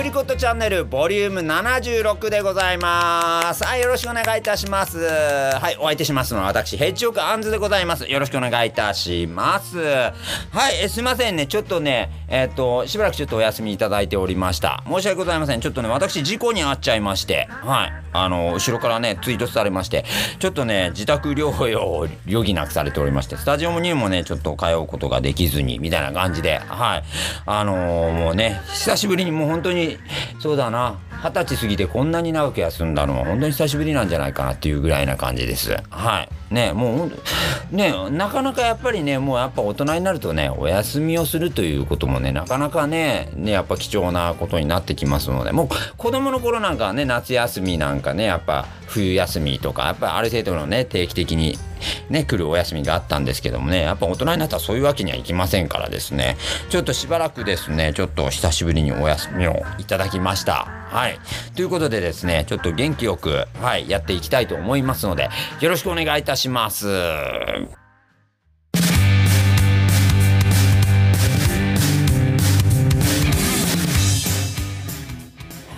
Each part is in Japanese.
プリコットチャンネルボリューム76でございます。はいよろしくお願いいたします。はいお相手しますのは私ヘッジオクアンズでございます。よろしくお願いいたします。はいえすいませんね。ちょっとねえっ、としばらくちょっとお休みいただいておりました。申し訳ございません。ちょっとね私事故に遭っちゃいまして。はいあの後ろからねツイートされまして。ちょっとね自宅療養を余儀なくされておりまして。スタジオにもねちょっと通うことができずにみたいな感じで。はいあのーもうね久しぶりにもう本当にそうだな。二十歳過ぎてこんなに長く休んだのは本当に久しぶりなんじゃないかなっていうぐらいな感じです。はい。ねもうねなかなかやっぱりねもうやっぱ大人になるとねお休みをするということもねなかなかねねやっぱ貴重なことになってきますのでもう子供の頃なんかはね夏休みなんかねやっぱ冬休みとかやっぱある程度のね定期的にね来るお休みがあったんですけどもねやっぱ大人になったらそういうわけにはいきませんからですね。ちょっとしばらくですねちょっと久しぶりにお休みをいただきました。はい。ということでですねちょっと元気よくはいやっていきたいと思いますのでよろしくお願いいたします。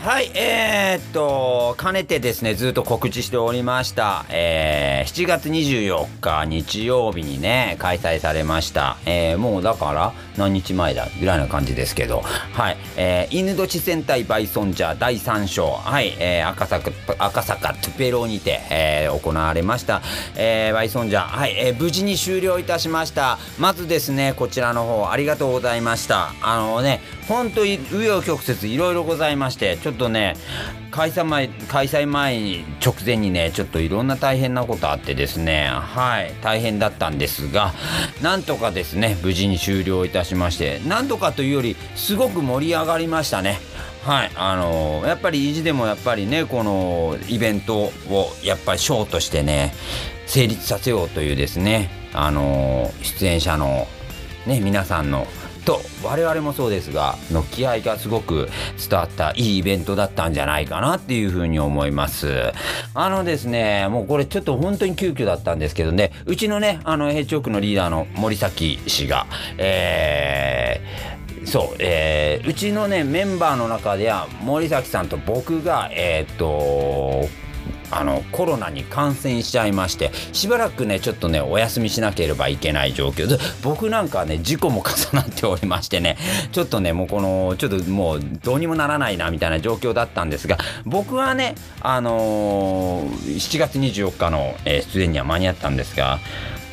はい、えー、っと、かねてですね、ずっと告知しておりました、えー、7月24日日曜日にね、開催されました。えー、もうだから何日前だぐらいな感じですけど、はい、えー、犬年戦隊バイソンジャー第3章、はい、えー、赤坂、赤坂トゥペローにて、えー、行われました、えー、バイソンジャー、はい、えー、無事に終了いたしました。まずですね、こちらの方、ありがとうございました。あのね、本当に紆余曲折いろいろございましてちょっとね開催前開催前直前にねちょっといろんな大変なことあってですねはい大変だったんですがなんとかですね無事に終了いたしましてなんとかというよりすごく盛り上がりましたね。はいあのーやっぱり意地でもやっぱりねこのイベントをやっぱりショーとしてね成立させようというですねあのー出演者のね皆さんのと我々もそうですがの気合がすごく伝わったいいイベントだったんじゃないかなっていうふうに思います。あのですねもうこれちょっと本当に急遽だったんですけどねうちのねあのヘッジオークのリーダーの森崎氏がえーそう、えーうちのねメンバーの中では森崎さんと僕がえーっとあのコロナに感染しちゃいましてしばらくねちょっとねお休みしなければいけない状況で僕なんかはね事故も重なっておりましてねちょっとねもうこのちょっともうどうにもならないなみたいな状況だったんですが僕はねあのー7月24日の、えー出演には間に合ったんですが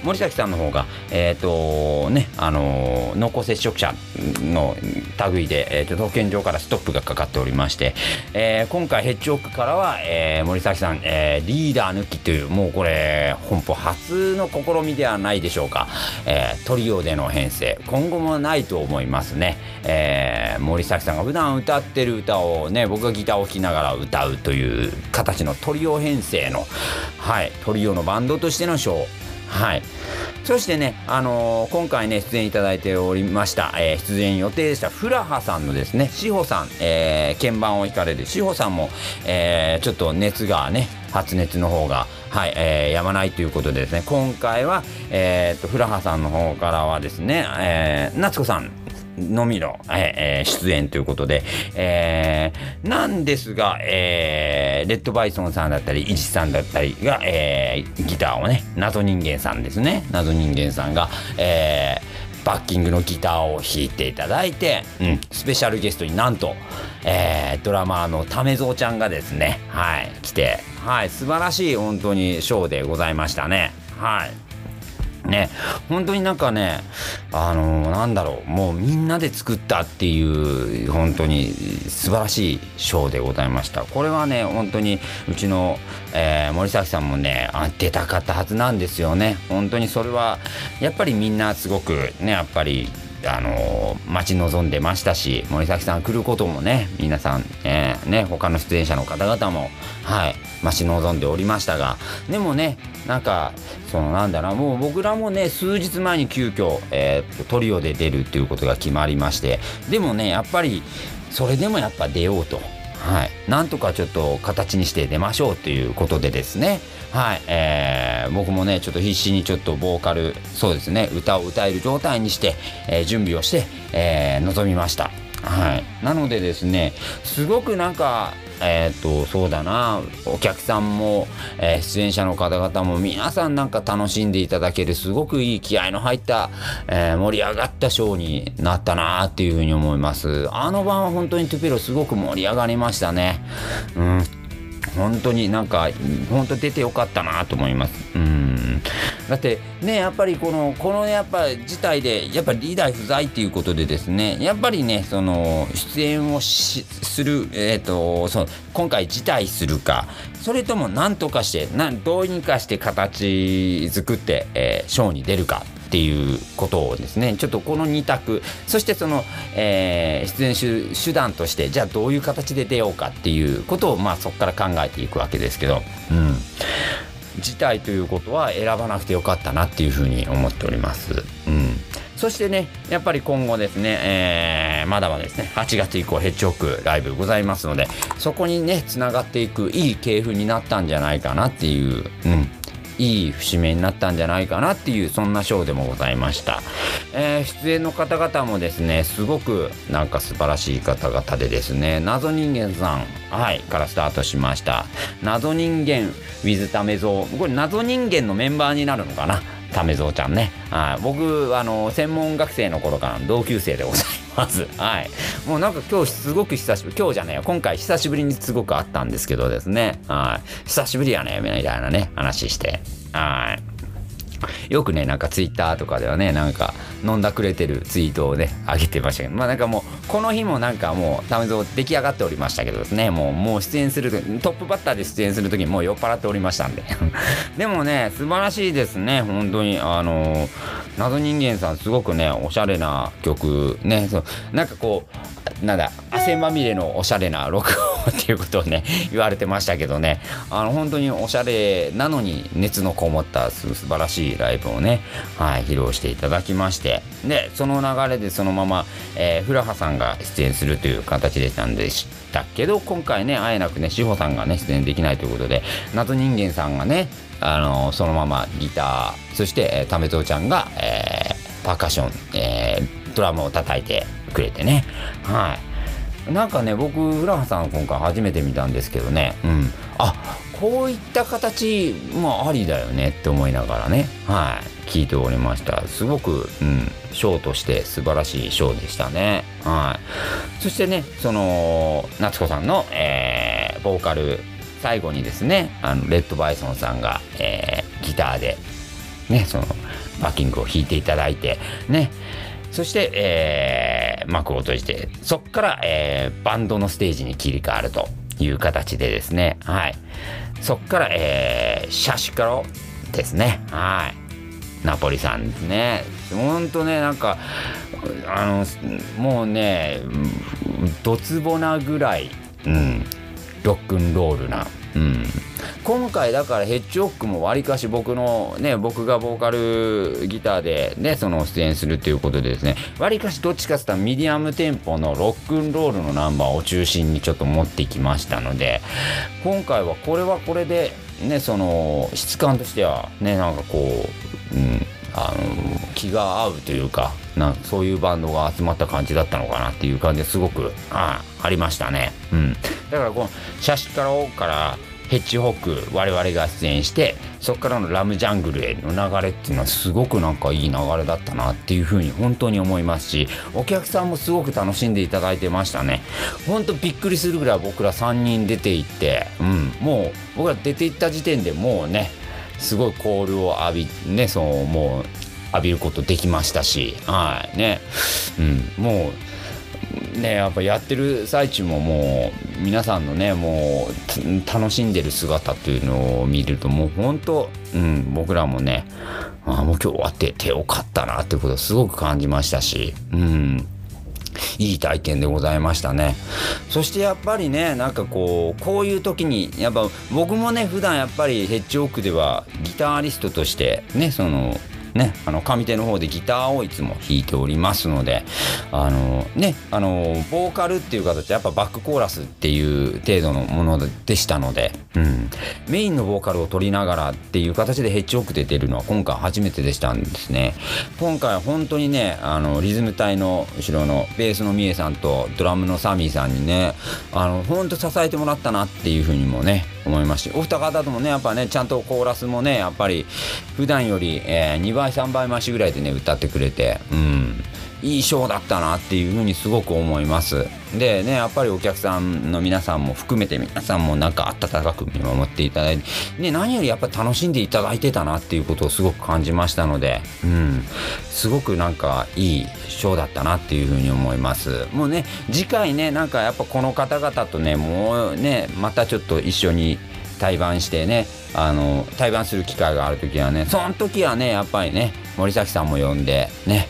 森崎さんの方が、えっ、とね、あのー濃厚接触者の類で、えーと保健所からストップがかかっておりまして、えー今回ヘッジオークからは、えー森崎さん、えーリーダー抜きというもうこれ本邦初の試みではないでしょうか、えートリオでの編成。今後もないと思いますね、えー森崎さんが普段歌ってる歌をね僕がギターを弾きながら歌うという形のトリオ編成の、はい、トリオのバンドとしてのショー。はい。そしてね、あのー今回ね、出演いただいておりました、えー出演予定でした、フラハさんのですね、志保さん、えー鍵盤を弾かれる志保さんも、えちょっと熱がね、発熱の方が、はい、えーやまないということでですね、今回は、えーと、フラハさんの方からはですね、え夏子さん、のみの、えー出演ということで、えーなんですが、えーレッドバイソンさんだったり、イチさんだったりが、えーギターをね、謎人間さんですね。謎人間さんが、えーバッキングのギターを弾いていただいて、うん、スペシャルゲストになんと、えードラマーのためぞうちゃんがですね、はい、来て、はい、素晴らしい本当にショーでございましたね。はい。ね、本当になんかね、あのーなんだろう、もうみんなで作ったっていう、本当に素晴らしいショーでございました。これはね、本当にうちの、えー森崎さんもね、出たかったはずなんですよね。本当にそれは、やっぱりみんなすごくね、やっぱり、あのー待ち望んでましたし森崎さん来ることもね皆さん、えーね他の出演者の方々もはい待ち望んでおりましたがでもねなんかそのなんだろうもう僕らもね数日前に急遽、えートリオで出るっていうことが決まりましてでもねやっぱりそれでもやっぱ出ようと。はい、なんとかちょっと形にして出ましょうということでですね、はい。えー僕もねちょっと必死にちょっとボーカルそうですね歌を歌える状態にして、えー準備をして、えー臨みました。はい、なのでですねすごくなんかえっ、とそうだなお客さんも、えー、出演者の方々も皆さんなんか楽しんでいただけるすごくいい気合の入った、えー、盛り上がったショーになったなっていうふうに思います。あの晩は本当にトゥペロすごく盛り上がりましたね。うん。本当になんか本当出てよかったなと思います。うん。だってねやっぱりこのこのやっぱ事態でやっぱリーダー不在っていうことでですねやっぱりねその出演をするえっ、ー、とその今回辞退するかそれとも何とかしてなんどうにかして形作って、えー、ショーに出るか。っていうことをですねちょっとこの2択そしてその、えー、出演手段としてじゃあどういう形で出ようかっていうことをまあそこから考えていくわけですけど、うん、自体ということは選ばなくてよかったなっていうふうに思っております。うん。そしてね、やっぱり今後ですね、えー、まだまだですね、8月以降ヘッジホックライブございますので、そこにね、つながっていくいい系譜になったんじゃないかなっていう、うん、いい節目になったんじゃないかなっていうそんなショーでもございました、えー、出演の方々もですねすごくなんか素晴らしい方々でですね謎人間さんはいからスタートしました。謎人間 with タメゾウこれ謎人間のメンバーになるのかな？タメゾウちゃんね。はい。僕、あの、専門学生の頃からの同級生でございます。はい。もうなんか今日すごく久しぶり、今日じゃねえよ。今回久しぶりにすごくあったんですけどですね。はい。久しぶりやね、みたいなね、話して。はい。よくね、なんかツイッターとかではね、なんか飲んだくれてるツイートをね、上げてましたけど、まあなんかもう、この日もなんかもう、タメゾ出来上がっておりましたけどですね、もう、もう出演する、トップバッターで出演するときにもう酔っ払っておりましたんで。でもね、素晴らしいですね、本当に。あの謎人間さんすごくね、おしゃれな曲、ね、そう、なんかこう、なんだ汗まみれのおしゃれな録音っていうことをね言われてましたけどね。あの本当におしゃれなのに熱のこもった素晴らしいライブをね、はい、披露していただきまして。でその流れでそのまま、えー、フラハさんが出演するという形でしたんでしたけど今回ねあえなくね志保さんがね出演できないということで謎人間さんがねあのそのままギターそして、えー、タメゾウちゃんが、えー、パーカッション、えー、ドラムを叩いてくれてね。はい。なんかね僕浦野さん今回初めて見たんですけどね。うん。あこういった形もありだよねって思いながらね。はい。聞いておりました。すごく、うん、ショーとして素晴らしいショーでしたね。はい。そしてねその夏子さんの、えー、ボーカル最後にですねあのレッドバイソンさんが、えー、ギターでねそのバッキングを弾いていただいてね。そして、えー、幕を閉じて、そこから、えー、バンドのステージに切り替わるという形でですね、はい。そこから、えー、シャシカロですね、はい。ナポリさんですね。ほんとね、なんか、あの、もうね、ドツボなぐらい、うん、ロックンロールな、うん、今回だからヘッジホックもわりかし僕のね僕がボーカルギターでねその出演するっていうことでですねわりかしどっちかってったらミディアムテンポのロックンロールのナンバーを中心にちょっと持ってきましたので今回はこれはこれでねその質感としてはねなんかこう、うん、あの気が合うというかなそういうバンドが集まった感じだったのかなっていう感じですごくあありましたね。うん、だからこのシャシカロからヘッジホック我々が出演してそこからのラムジャングルへの流れっていうのはすごくなんかいい流れだったなっていうふうに本当に思いますしお客さんもすごく楽しんでいただいてましたねほんとびっくりするぐらい僕ら3人出ていってうんもう僕ら出ていった時点でもうねすごいコールを浴びねそうもう浴びることできましたしはいね。うんもうねやっぱやってる最中ももう皆さんのねもう楽しんでる姿っていうのを見るともう本当、うん、僕らもねあもう今日終わっててよかったなってことをすごく感じましたしうん。いい体験でございましたね。そしてやっぱりね、なんかこう、こういう時に、やっぱ僕もね、普段やっぱりヘッジオークではギタリストとしてね、その、ね、あの上手の方でギターをいつも弾いておりますのであのねあのボーカルっていう形やっぱバックコーラスっていう程度のものでしたので、うん、メインのボーカルを取りながらっていう形でヘッジオークで出るのは今回初めてでしたんですね。今回は本当にねあのリズム隊の後ろのベースのみえさんとドラムのサミーさんにねあの本当支えてもらったなっていうふうにもね思いますしお二方ともねやっぱねちゃんとコーラスもねやっぱり普段より、えー、2倍倍3倍増しぐらいでね歌ってくれてうんいいショーだったなっていうふうにすごく思います。でねやっぱりお客さんの皆さんも含めて皆さんもなんか温かく見守っていただいて、ね、何よりやっぱ楽しんでいただいてたなっていうことをすごく感じましたのでうんすごくなんかいいショーだったなっていうふうに思います。もうね次回ねなんかやっぱこの方々とねもうねまたちょっと一緒に対バンしてねあの対バンする機会がある時はねその時はねやっぱりね森崎さんも呼んでね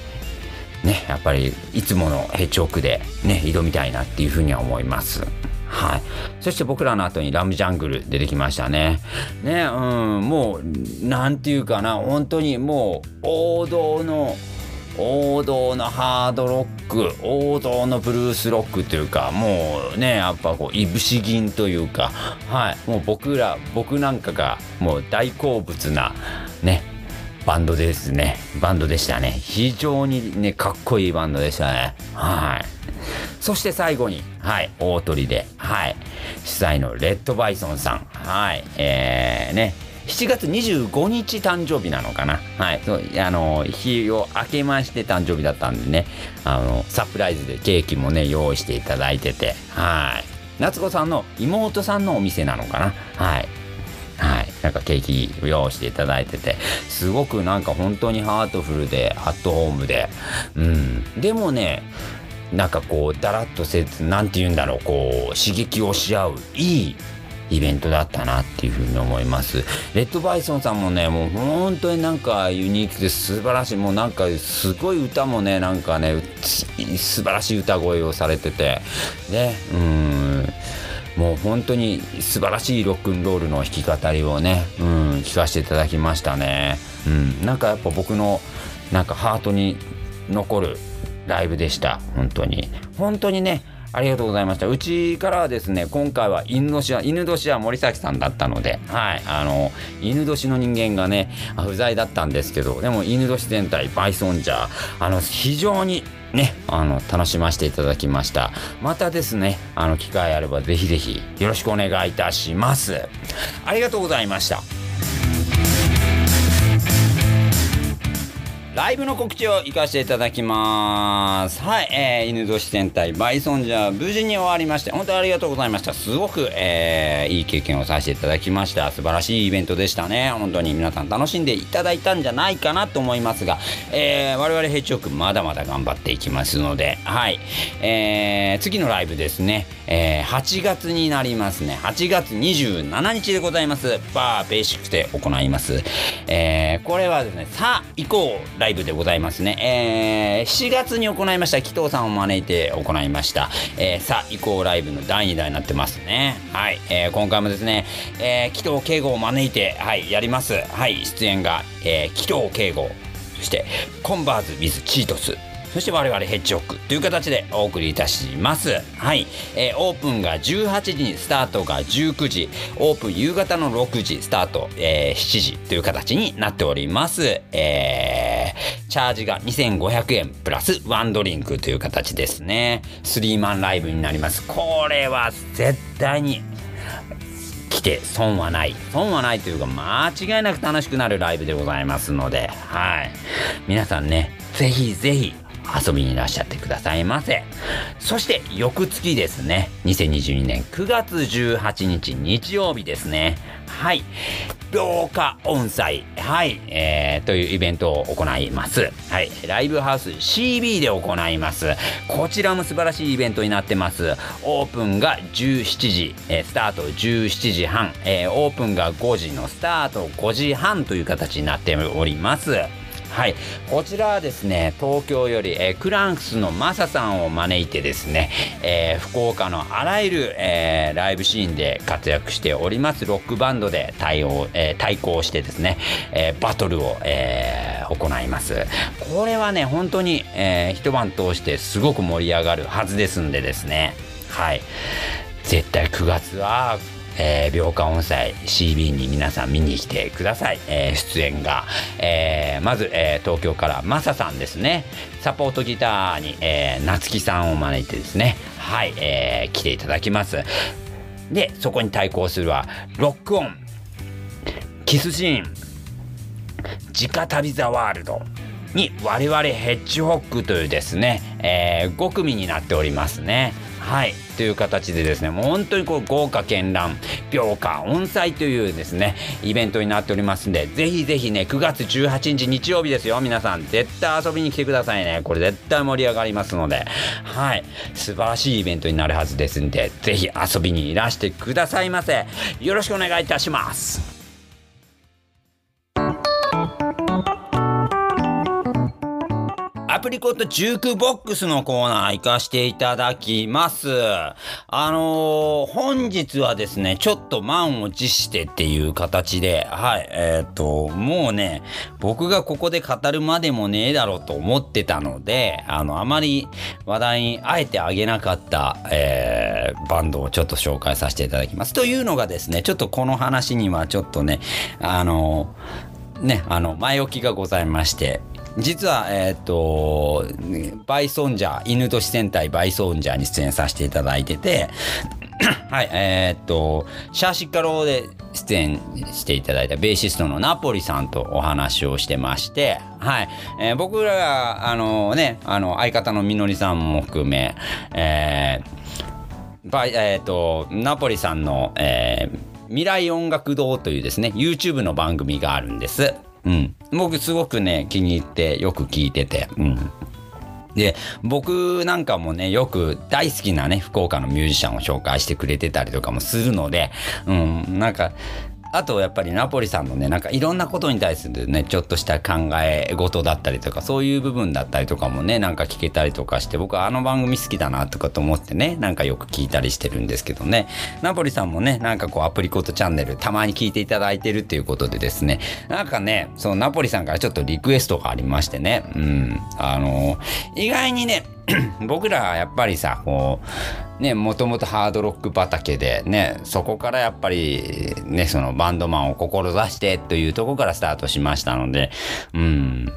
ねやっぱりいつものヘッジオークでね挑みたいなっていうふうには思います。はい。そして僕らの後にラムジャングル出てきましたね。ね、うん、もう、なんていうかな、本当にもう、王道の、王道のハードロック、王道のブルースロックというか、もうね、やっぱこう、いぶし銀というか、はい。もう僕ら、僕なんかが、もう大好物な、ね、バンドですね。バンドでしたね。非常にね、かっこいいバンドでしたね。はい。そして最後に、はい、大鳥で、はい、主催のレッドバイソンさん、はい、えー、ね、7月25日誕生日なのかな。はい。あの、日を明けまして誕生日だったんでね、あの、サプライズでケーキもね、用意していただいてて、はい。夏子さんの妹さんのお店なのかな。はい。はい、なんかケーキ用意していただいててすごくなんか本当にハートフルでアットホームでうんでもねなんかこうだらっとせず何て言うんだろうこう刺激をし合ういいイベントだったなっていうふうに思います。レッドバイソンさんもね、もう本当になんかユニークで素晴らしい、もうなんかすごい歌もね、なんかね、素晴らしい歌声をされてて、ね、うん、もう本当に素晴らしいロックンロールの弾き語りをね、うん、聞かせていただきましたね。うん、なんかやっぱ僕のなんかハートに残るライブでした。本当に。本当にね、ありがとうございました。うちからはですね、今回は犬年は、犬年は森崎さんだったので、はい、あの、犬年の人間がね、不在だったんですけど、でも犬年全体、バイソンジャー、あの、非常にね、あの、楽しませていただきました。またですね、あの、機会あればぜひぜひよろしくお願いいたします。ありがとうございました。ライブの告知を行かせていただきます。はい、えー、犬年戦隊バイソンジャー無事に終わりまして、本当にありがとうございました。すごく、えー、いい経験をさせていただきました。素晴らしいイベントでしたね。本当に皆さん楽しんでいただいたんじゃないかなと思いますが、えー、我々ヘッジオークまだまだ頑張っていきますので、はい、えー、次のライブですね、えー、8月になりますね。8月27日でございます。バーベーシックで行います。えー、これはですね、さあ、行こうライブでございますね。えー、7月に行いました、紀藤さんを招いて行いました、えー、さあ、移行ライブの第2弾になってますね。はい、えー、今回もですね、えー、紀藤敬吾を招いて、はい、やります。はい、出演が、えー、紀藤敬吾、そして、コンバーズ・ウィズ・チートス、そして我々ヘッジホックという形でお送りいたします。はい。えー、オープンが18時にスタートが19時、オープン夕方の6時、スタート、えー、7時という形になっております。えー、チャージが2500円プラスワンドリンクという形ですね。スリーマンライブになります。これは絶対に来て損はない。損はないというか間違いなく楽しくなるライブでございますので、はい。皆さんね、ぜひぜひ遊びにいらっしゃってくださいませ。そして翌月ですね、2022年9月18日日曜日ですね。はい。廊下音祭。はい。えー、というイベントを行います。はい。ライブハウス CB で行います。こちらも素晴らしいイベントになってます。オープンが17時、えー、スタート17時半、えー、オープンが5時のスタート5時半という形になっております。はい、こちらはですね東京より、えー、クランクスのマサさんを招いてですね、えー、福岡のあらゆる、えー、ライブシーンで活躍しております。ロックバンドで対応、え対抗してですね、えバトルを、え行います。これはね本当に、え、一晩通してすごく盛り上がるはずですんでですね。はい。絶対9月はえー、秒間音祭 CB に皆さん見に来てください。えー、出演が、えー、まず、えー、東京からマサさんですね。サポートギターに、えー、夏木さんを招いてですね、はい、えー、来ていただきます。で、そこに対抗するは、ロックオン、キスシーン、直旅ザワールドに我々ヘッジホックというですね、えー、5組になっておりますね。はい。という形でですね、もう本当にこう豪華絢爛、秒歌、音祭というですね、イベントになっておりますんで、ぜひぜひね、9月18日日曜日ですよ、皆さん。絶対遊びに来てくださいね。これ絶対盛り上がりますので、はい。素晴らしいイベントになるはずですんで、ぜひ遊びにいらしてくださいませ。よろしくお願いいたします。アプリコットジュークボックスのコーナー行かしていただきます。あのー、本日はですね、ちょっと満を持してっていう形で、はい、えっ、ー、と、もうね、僕がここで語るまでもねえだろうと思ってたので、あの、あまり話題にあえてあげなかった、えー、バンドをちょっと紹介させていただきます。というのがですね、ちょっとこの話にはちょっとね、あのね、あの、前置きがございまして、実は、えっ、ー、と、バイソンジャー、犬年戦隊バイソンジャーに出演させていただいてて、はい、えー、っと、シャーシッカローで出演していただいたベーシストのナポリさんとお話をしてまして、はい、えー、僕らが、あのね、あの、相方のみのりさんも含め、えー、バイ、えー、っと、ナポリさんの、えー、未来音楽堂というですね、YouTube の番組があるんです。うん。僕すごくね、気に入ってよく聞いてて、うん。で、僕なんかもね、よく大好きなね、福岡のミュージシャンを紹介してくれてたりとかもするので、うん、なんか、あとやっぱりナポリさんのねなんかいろんなことに対するねちょっとした考え事だったりとかそういう部分だったりとかもねなんか聞けたりとかして僕はあの番組好きだなとかと思ってねなんかよく聞いたりしてるんですけどね。ナポリさんもねなんかこうアプリコットチャンネルたまに聞いていただいてるっていうことでですね。なんかねそのナポリさんからちょっとリクエストがありましてね。うん。あの意外にね 僕らはやっぱりさこうねもともとハードロック畑でねそこからやっぱりねそのバンドマンを志してというとこからスタートしましたのでうん。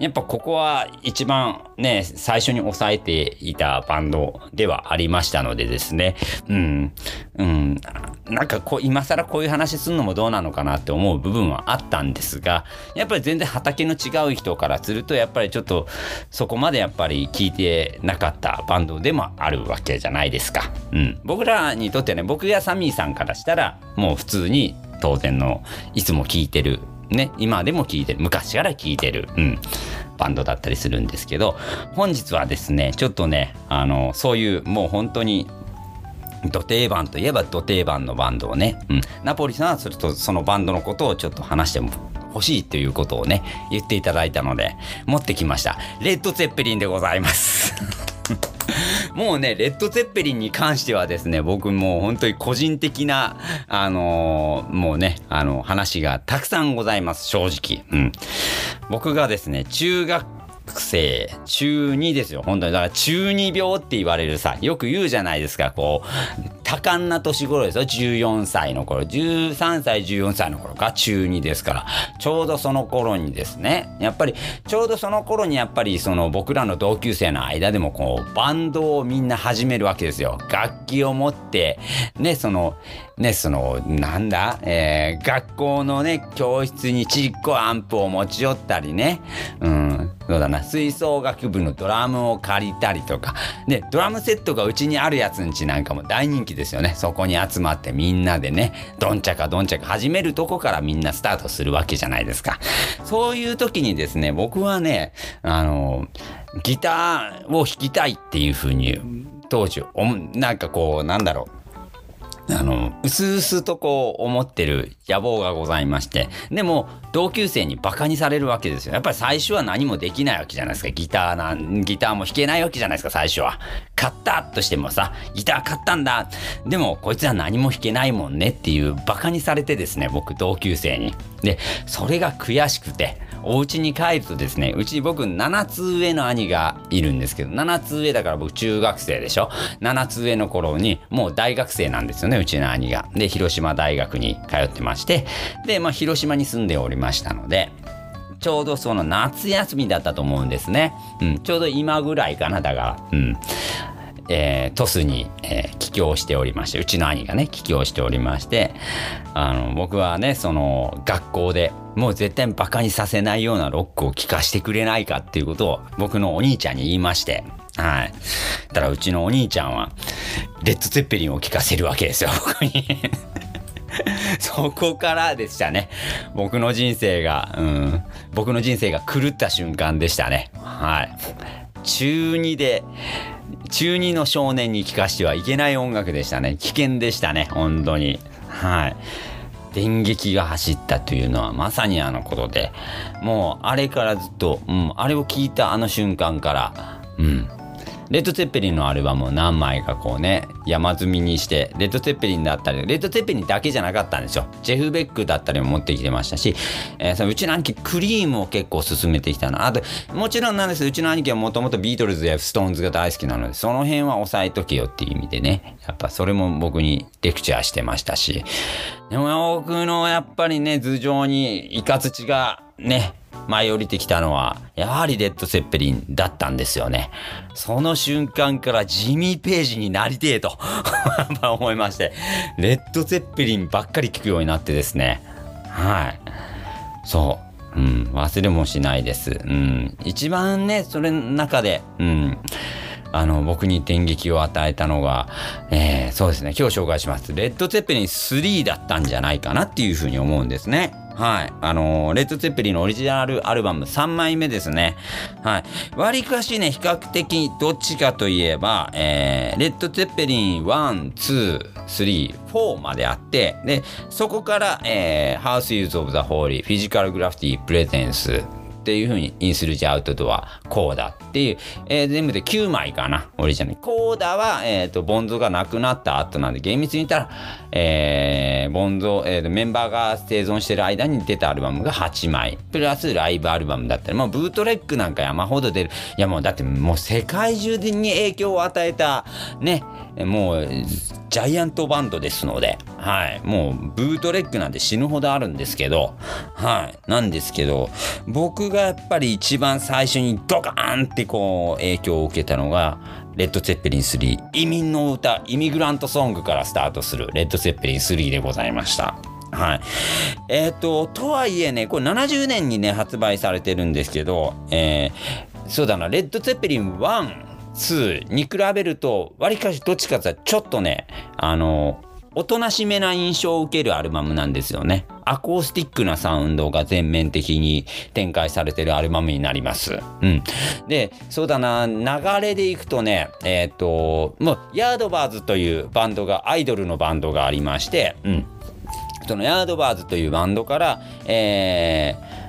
やっぱここは一番ね、最初に抑えていたバンドではありましたのでですね、うん、うん、なんかこう、今更こういう話するのもどうなのかなって思う部分はあったんですが、やっぱり全然畑の違う人からすると、やっぱりちょっとそこまでやっぱり聞いてなかったバンドでもあるわけじゃないですか。うん。僕らにとってね、僕やサミーさんからしたら、もう普通に当然の、いつも聞いてるね、今でも聴いてる、昔から聴いてる、うん、バンドだったりするんですけど、本日はですね、ちょっとね、あの、そういうもう本当に、ド定番といえばド定番のバンドをね、うん、ナポリさんはそれとそのバンドのことをちょっと話しても欲しいということをね、言っていただいたので、持ってきました。レッド・ツェッペリンでございます。もうね、レッド・ゼッペリンに関してはですね、僕もう本当に個人的な、あのー、もうね、あの、話がたくさんございます、正直。うん。僕がですね、中学生、中2ですよ、本当に。だから中二病って言われるさ、よく言うじゃないですか、こう、多感な年頃ですよ、14歳の頃。13歳、14歳の頃が中2ですから、ちょうどその頃にですね、やっぱり、ちょうどその頃にやっぱり、その僕らの同級生の間でも、こう、バンドをみんな始めるわけですよ。楽器を持って、ね、その、ね、その、なんだ、えー、学校のね、教室にちっこアンプを持ち寄ったりね、うん、そうだな、吹奏楽部のドラムを借りたりとか、で、ドラムセットがうちにあるやつんちなんかも大人気ですよね。そこに集まってみんなでね、どんちゃかどんちゃか始めるとこからみんなスタートするわけじゃないですか。そういう時にですね、僕はね、あの、ギターを弾きたいっていうふうに、当時、なんかこう、なんだろう、あの、うすうすとこう思ってる野望がございまして、でも同級生にバカにされるわけですよ。やっぱり最初は何もできないわけじゃないですか。ギターなん、ギターも弾けないわけじゃないですか、最初は。買ったとしてもさ、ギター買ったんだ。でもこいつは何も弾けないもんねっていうバカにされてですね、僕同級生に。で、それが悔しくて、お家に帰るとですね、うちに僕7つ上の兄がいるんですけど、7つ上だから僕中学生でしょ ?7 つ上の頃にもう大学生なんですよね、うちの兄が。で、広島大学に通ってまして、で、まあ広島に住んでおりましたので、ちょうどその夏休みだったと思うんですね。うん、ちょうど今ぐらいかな、だから。うん。えー、トスに、えー、帰郷しておりましてうちの兄がね帰郷しておりましてあの僕はねその学校でもう絶対バカにさせないようなロックを聴かしてくれないかっていうことを僕のお兄ちゃんに言いましてはい。ただうちのお兄ちゃんはレッド・ゼッペリンを聴かせるわけですよ 僕に そこからでしたね。僕の人生が、うん、僕の人生が狂った瞬間でしたね。はい。中2で、中2の少年に聴かしてはいけない音楽でしたね。危険でしたね、本当に。はい。電撃が走ったというのはまさにあのことで、もうあれからずっと、うん、あれを聞いたあの瞬間から、うん、レッド・ツェッペリンのアルバムを何枚かこうね、山積みにして、レッド・ツェッペリンだったり、レッド・ツェッペリンだけじゃなかったんですよ。ジェフ・ベックだったりも持ってきてましたし、えー、そのうちの兄貴、クリームを結構進めてきたな。あと、もちろんなんですうちの兄貴はもともとビートルズやストーンズが大好きなので、その辺は抑えとけよっていう意味でね、やっぱそれも僕にレクチャーしてましたし、でも僕のやっぱりね、頭上にイカヅチがね、舞い降りてきたのは、やはりレッド・ツェッペリンだったんですよね。その瞬間からジミー・ページになりてえと 思いまして、レッド・セッペリンばっかり聞くようになってですね。はい。そう。うん、忘れもしないです。うん、一番ね、それの中で、うん、あの、僕に電撃を与えたのが、えー、そうですね、今日紹介します。レッド・ゼッペリン3だったんじゃないかなっていうふうに思うんですね。はい。あのー、レッド・ツェッペリンのオリジナルアルバム3枚目ですね。はい。割かしね、比較的どっちかといえば、えー、レッド・ツェッペリン1、2、3、4まであって、で、そこから、えー、House Use of the Holy、Physical Graffiti Presence、っていうふうにインスルジアウトドア、コーダっていう、えー、全部で9枚かな、オリジナル。コーダは、えっ、ー、と、ボンゾがなくなった後なんで、厳密に言ったら、えー、ボンゾ、えー、メンバーが生存してる間に出たアルバムが8枚。プラスライブアルバムだったり、もうブートレックなんか山ほど出る。いやもうだってもう世界中に影響を与えた、ね、もう、ジャイアントバンドですので、はい。もう、ブートレックなんて死ぬほどあるんですけど、はい。なんですけど、僕がやっぱり一番最初にドカーンってこう、影響を受けたのが、レッド・ツェッペリン3、移民の歌、イミグラントソングからスタートするレッド・ツェッペリン3でございました。はい。えっ、ー、と、とはいえね、これ70年にね、発売されてるんですけど、えー、そうだな、レッド・ツェッペリン1、2に比べると、わりかしどっちかってちょっとね、あの、おとなしめな印象を受けるアルバムなんですよね。アコースティックなサウンドが全面的に展開されてるアルバムになります。うん。で、そうだな、流れでいくとね、えっ、ー、と、もう、ヤードバーズというバンドが、アイドルのバンドがありまして、うん。そのヤードバーズというバンドから、えー、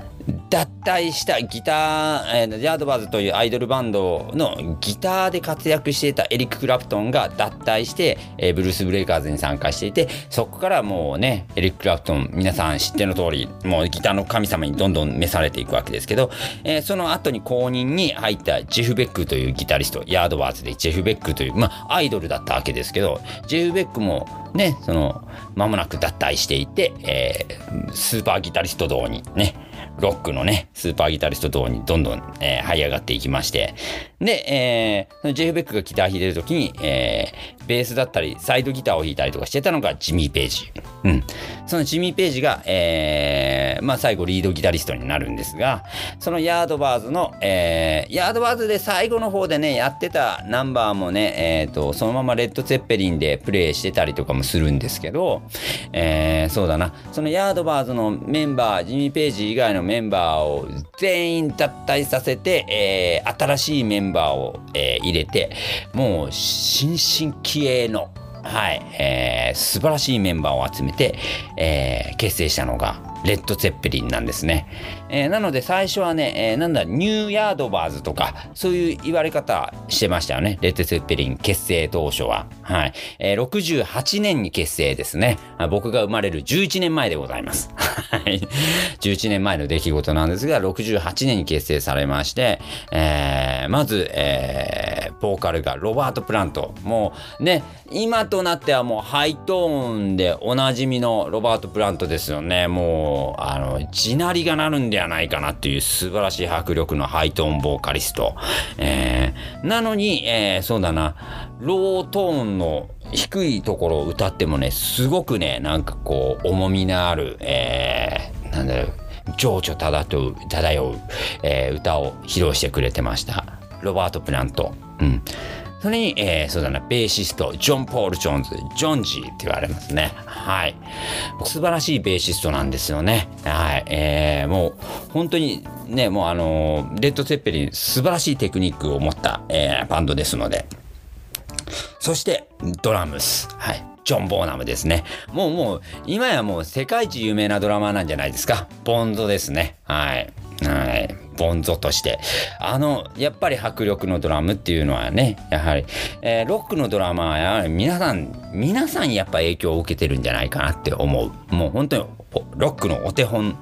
脱退したギター、えー、ジャードバーズというアイドルバンドのギターで活躍していたエリック・クラプトンが脱退して、えー、ブルース・ブレイカーズに参加していて、そこからもうね、エリック・クラプトン、皆さん知っての通り、もうギターの神様にどんどん召されていくわけですけど、えー、その後に公認に入ったジェフ・ベックというギタリスト、ヤードバーズでジェフ・ベックという、まあ、アイドルだったわけですけど、ジェフ・ベックもね、その、間もなく脱退していて、えー、スーパーギタリスト道にね、ロックのね、スーパーギタリスト等にどんどん、えー、這い上がっていきまして、で、えー、ジェフ・ベックがギター弾いてる時に、え、ベースだったり、サイドギターを弾いたりとかしてたのがジミー・ページ。うん。そのジミー・ページが、えー、まあ最後リードギタリストになるんですが、そのヤードバーズの、えー、ヤードバーズで最後の方でね、やってたナンバーもね、えっ、ー、と、そのままレッド・ツェッペリンでプレイしてたりとかもするんですけど、えー、そうだな、そのヤードバーズのメンバー、ジミー・ページ以外のメンバーを全員脱退させて、えー、新しいメンバーを、えー、入れて、もう新進気鋭のはい、えー、素晴らしいメンバーを集めて、えー、結成したのが、レッド・ツェッペリンなんですね。えー、なので最初はね、えー、なんだ、ニューヤードバーズとか、そういう言われ方してましたよね。レッド・ツェッペリン結成当初は。はい。えー、68年に結成ですね。僕が生まれる11年前でございます。はい。11年前の出来事なんですが、68年に結成されまして、えー、まず、えー、ボーカルがロバート・プラント。もうね、今となってはもうハイトーンでおなじみのロバート・プラントですよね。もうあの地鳴りが鳴るんではないかなっていう素晴らしい迫力のハイトーンボーカリスト、えー、なのに、えー、そうだな。ロートーンの低いところを歌ってもねすごくねなんかこう重みのある、えー、なんだろう情緒漂う漂う、えー、歌を披露してくれてました。ロバート・プラント。うん。それに、えー、そうだな、ベーシスト、ジョン・ポール・ジョーンズ、ジョンジーって言われますね。はい。素晴らしいベーシストなんですよね。はい。えー、もう、本当にね、もうあの、レッド・セッペリン、素晴らしいテクニックを持った、えー、バンドですので。そして、ドラムス。はい。ジョン・ボーナムですね。もうもう、今やもう世界一有名なドラマーなんじゃないですか。ボンゾですね。はい。はい。ボンゾとして。あの、やっぱり迫力のドラムっていうのはね、やはり、えー、ロックのドラマはやはり皆さん、皆さんやっぱ影響を受けてるんじゃないかなって思う。もう本当にロックのお手本っ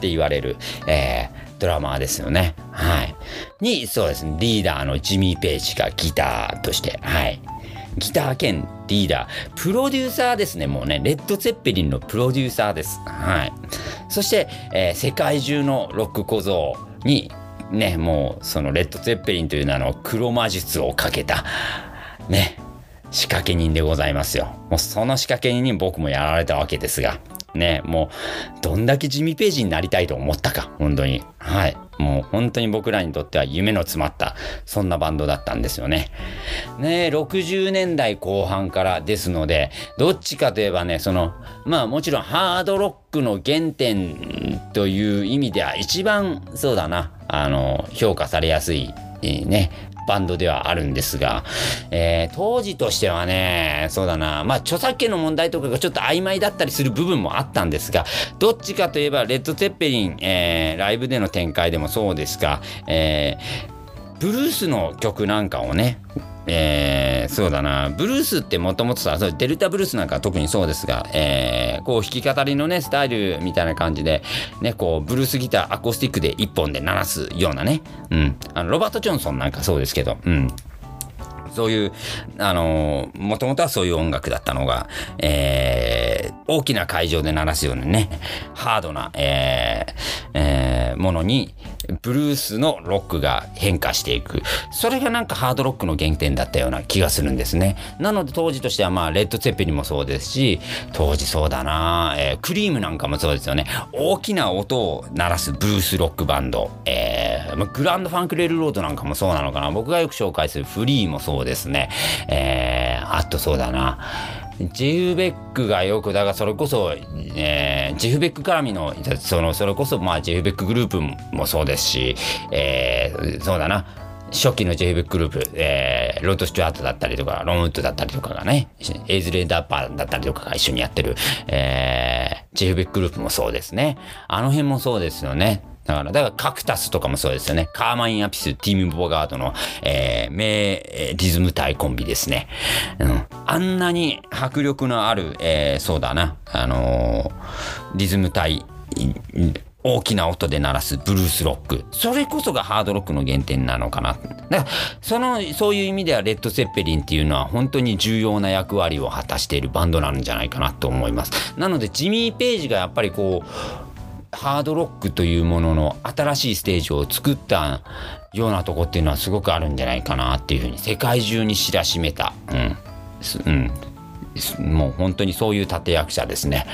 て言われる、えー、ドラマーですよね。はい。に、そうですね、リーダーのジミー・ページがギターとして、はい。ギター兼リーダー、プロデューサーですね、もうね、レッド・ツェッペリンのプロデューサーです。はい。そして、えー、世界中のロック小僧に、ね、もう、そのレッド・ツェッペリンという名の黒魔術をかけた、ね、仕掛け人でございますよ。もうその仕掛け人に僕もやられたわけですが、ね、もう、どんだけ地味ページになりたいと思ったか、本当に。はい。もう本当に僕らにとっては夢の詰まった、そんなバンドだったんですよね。ね60年代後半からですので、どっちかといえばね、その、まあもちろんハードロックの原点という意味では一番、そうだな、あの、評価されやすい、ね、バンドではあるんですが、えー、当時としてはね、そうだな、まあ著作権の問題とかがちょっと曖昧だったりする部分もあったんですが、どっちかといえば、レッド・テッペリン、えー、ライブでの展開でもそうですが、えー、ブルースの曲なんかをね、えー、そうだな、ブルースってもともとさ、デルタブルースなんか特にそうですが、えー、こう弾き語りのね、スタイルみたいな感じで、ね、こう、ブルースギター、アコースティックで一本で鳴らすようなね、うん、あの、ロバート・ジョンソンなんかそうですけど、うん。そういう、あのー、もともとはそういう音楽だったのが、えー、大きな会場で鳴らすようなね、ハードな、えーえー、ものに、ブルースのロックが変化していく。それがなんかハードロックの原点だったような気がするんですね。なので当時としてはまあ、レッド・ツェッペリもそうですし、当時そうだな、えー、クリームなんかもそうですよね。大きな音を鳴らすブルースロックバンド。えー、グランドファンクレールロードなんかもそうなのかな。僕がよく紹介するフリーもそうですね。えー、あとそうだな。ジェフベックがよくだからそれこそ、えー、ジェフベック絡みのそのそれこそまあジェフベックグループもそうですし、えー、そうだな。初期のジェフベックグループ、えー、ロッド・スチュアートだったりとかロンウッドだったりとかがねエインズレー・ダンバーだったりとかが一緒にやってる、えー、ジェフベックグループもそうですね。あの辺もそうですよね。だから、だからカクタスとかもそうですよね。カーマイン・アピス、ティム・ボガートの、えー、名リズム体コンビですね。うん。あんなに迫力のある、えー、そうだな、あのー、リズム体、大きな音で鳴らすブルースロック。それこそがハードロックの原点なのかな。だから、その、そういう意味ではレッド・セッペリンっていうのは本当に重要な役割を果たしているバンドなんじゃないかなと思います。なので、ジミー・ページがやっぱりこう、ハードロックというものの新しいステージを作ったようなとこっていうのはすごくあるんじゃないかなっていうふうに世界中に知らしめた、うん、うん、もう本当にそういう立役者ですね。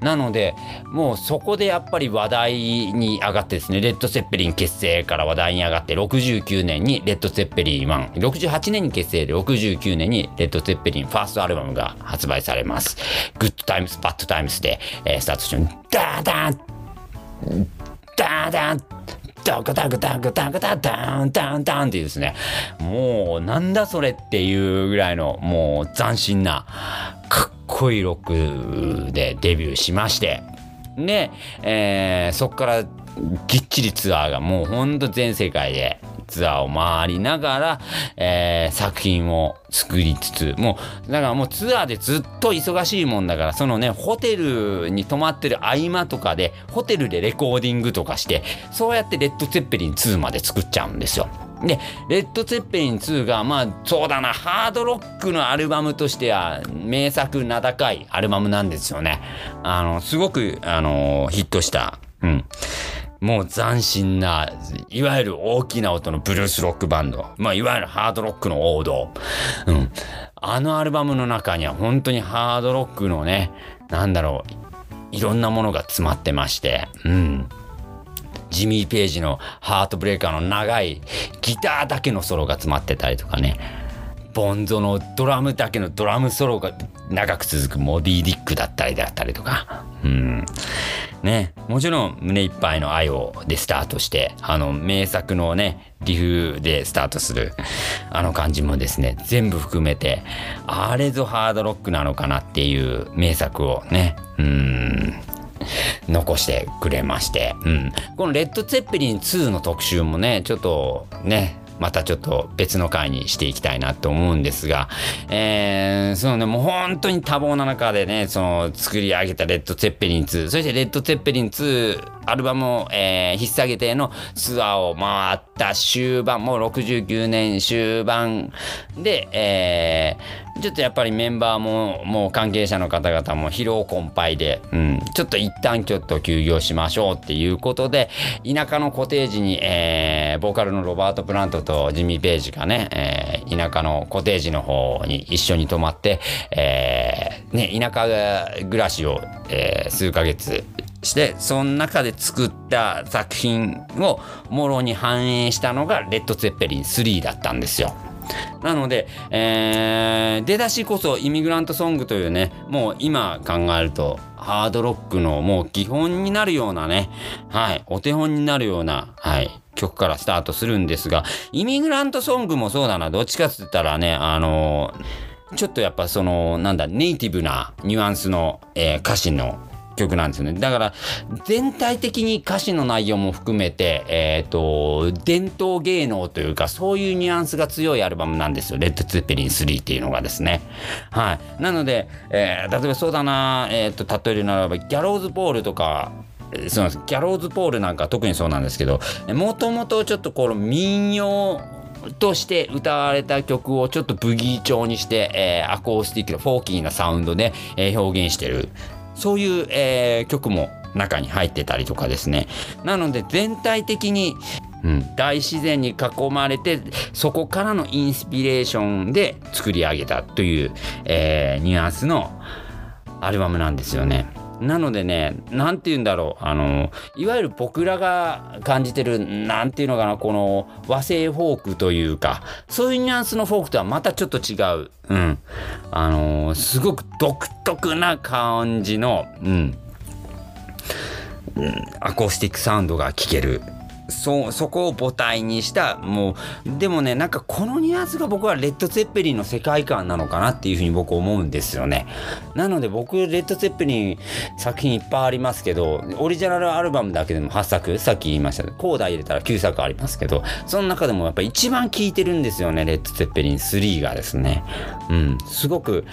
なので、もうそこでやっぱり話題に上がってですね、レッド・ツェッペリン結成から話題に上がって、69年にレッド・ツェッペリン1、68年に結成で69年にレッド・ツェッペリンファーストアルバムが発売されます。 Good Times Bad Times で、えー、スタートして、ダーダーンダーダンダグダグダグダグダダンダンダンっていうですね、もうなんだそれっていうぐらいのもう斬新なかっこいいロックでデビューしまして、で、えー、そっからぎっちりツアーがもうほんと全世界でツアーを回りながら、えー、作品を作りつつ、もう、だからもうツアーでずっと忙しいもんだから、そのね、ホテルに泊まってる合間とかで、ホテルでレコーディングとかして、そうやってレッド・ツェッペリン2まで作っちゃうんですよ。で、レッド・ツェッペリン2が、まあ、そうだな、ハードロックのアルバムとしては、名作名高いアルバムなんですよね。あの、すごく、あの、ヒットした。うん。もう斬新な、いわゆる大きな音のブルースロックバンド。まあ、いわゆるハードロックの王道。うん。あのアルバムの中には本当にハードロックのね、なんだろう、いろんなものが詰まってまして、うん。ジミー・ページのハートブレーカーの長いギターだけのソロが詰まってたりとかね。ボンゾのドラムだけのドラムソロが長く続くモディ・ディックだったりだったりとか。うん。ね、もちろん胸いっぱいの愛をでスタートして、あの名作のね、リフでスタートするあの感じもですね、全部含めて、あれぞハードロックなのかなっていう名作をね、うん、残してくれまして、うん。このレッド・ツェッペリン2の特集もね、ちょっとね、またちょっと別の回にしていきたいなと思うんですが、えー、そのね、もう本当に多忙な中でね、その作り上げたレッド・ツェッペリン2、そしてレッド・ツェッペリン2アルバムを、えー、引っ提げてのツアーを回った終盤、もう69年終盤で、えー、ちょっとやっぱりメンバーも、もう関係者の方々も疲労困憊で、うん、ちょっと一旦ちょっと休業しましょうっていうことで、田舎のコテージに、えー、ボーカルのロバート・プラントとジミー・ページがね、えー、田舎のコテージの方に一緒に泊まって、えー、ね、田舎暮らしを、えー、数ヶ月してその中で作った作品をもろに反映したのがレッド・ツェッペリン3だったんですよ。なので、えー、出だしこそイミグラントソングというね、もう今考えるとハードロックのもう基本になるようなね、はい、お手本になるような、はい、曲からスタートするんですが、イミグラントソングもそうだな、どっちかって言ったらね、あのー、ちょっとやっぱその、なんだ、ネイティブなニュアンスの、えー、歌詞の曲なんですよね。だから、全体的に歌詞の内容も含めて、えっ、ー、と、伝統芸能というか、そういうニュアンスが強いアルバムなんですよ。レッド・ツェッペリン3っていうのがですね。はい。なので、えー、例えばそうだな、えっ、ー、と、例えるならば、ギャローズ・ポールとか、そうなんギャローズ・ポールなんか特にそうなんですけどもともとちょっとこの民謡として歌われた曲をちょっとブギー調にして、えー、アコースティックのフォーキーなサウンドで、えー、表現してるそういう、えー、曲も中に入ってたりとかですね。なので全体的に、うん、大自然に囲まれてそこからのインスピレーションで作り上げたという、えー、ニュアンスのアルバムなんですよね。なのでね、なんて言うんだろう、あの、いわゆる僕らが感じてる、なんて言うのかな、この和製フォークというか、そういうニュアンスのフォークとはまたちょっと違う、うん。あの、すごく独特な感じの、うん。うん、アコースティックサウンドが聴けるそそこを母体にしたもう。でもねなんかこのニュアンスが僕はレッド・ツェッペリンの世界観なのかなっていうふうに僕思うんですよね。なので僕レッド・ツェッペリン作品いっぱいありますけどオリジナルアルバムだけでも8作さっき言いましたコーダ入れたら9作ありますけどその中でもやっぱ一番聴いてるんですよねレッド・ツェッペリン3がですね。うん。すごく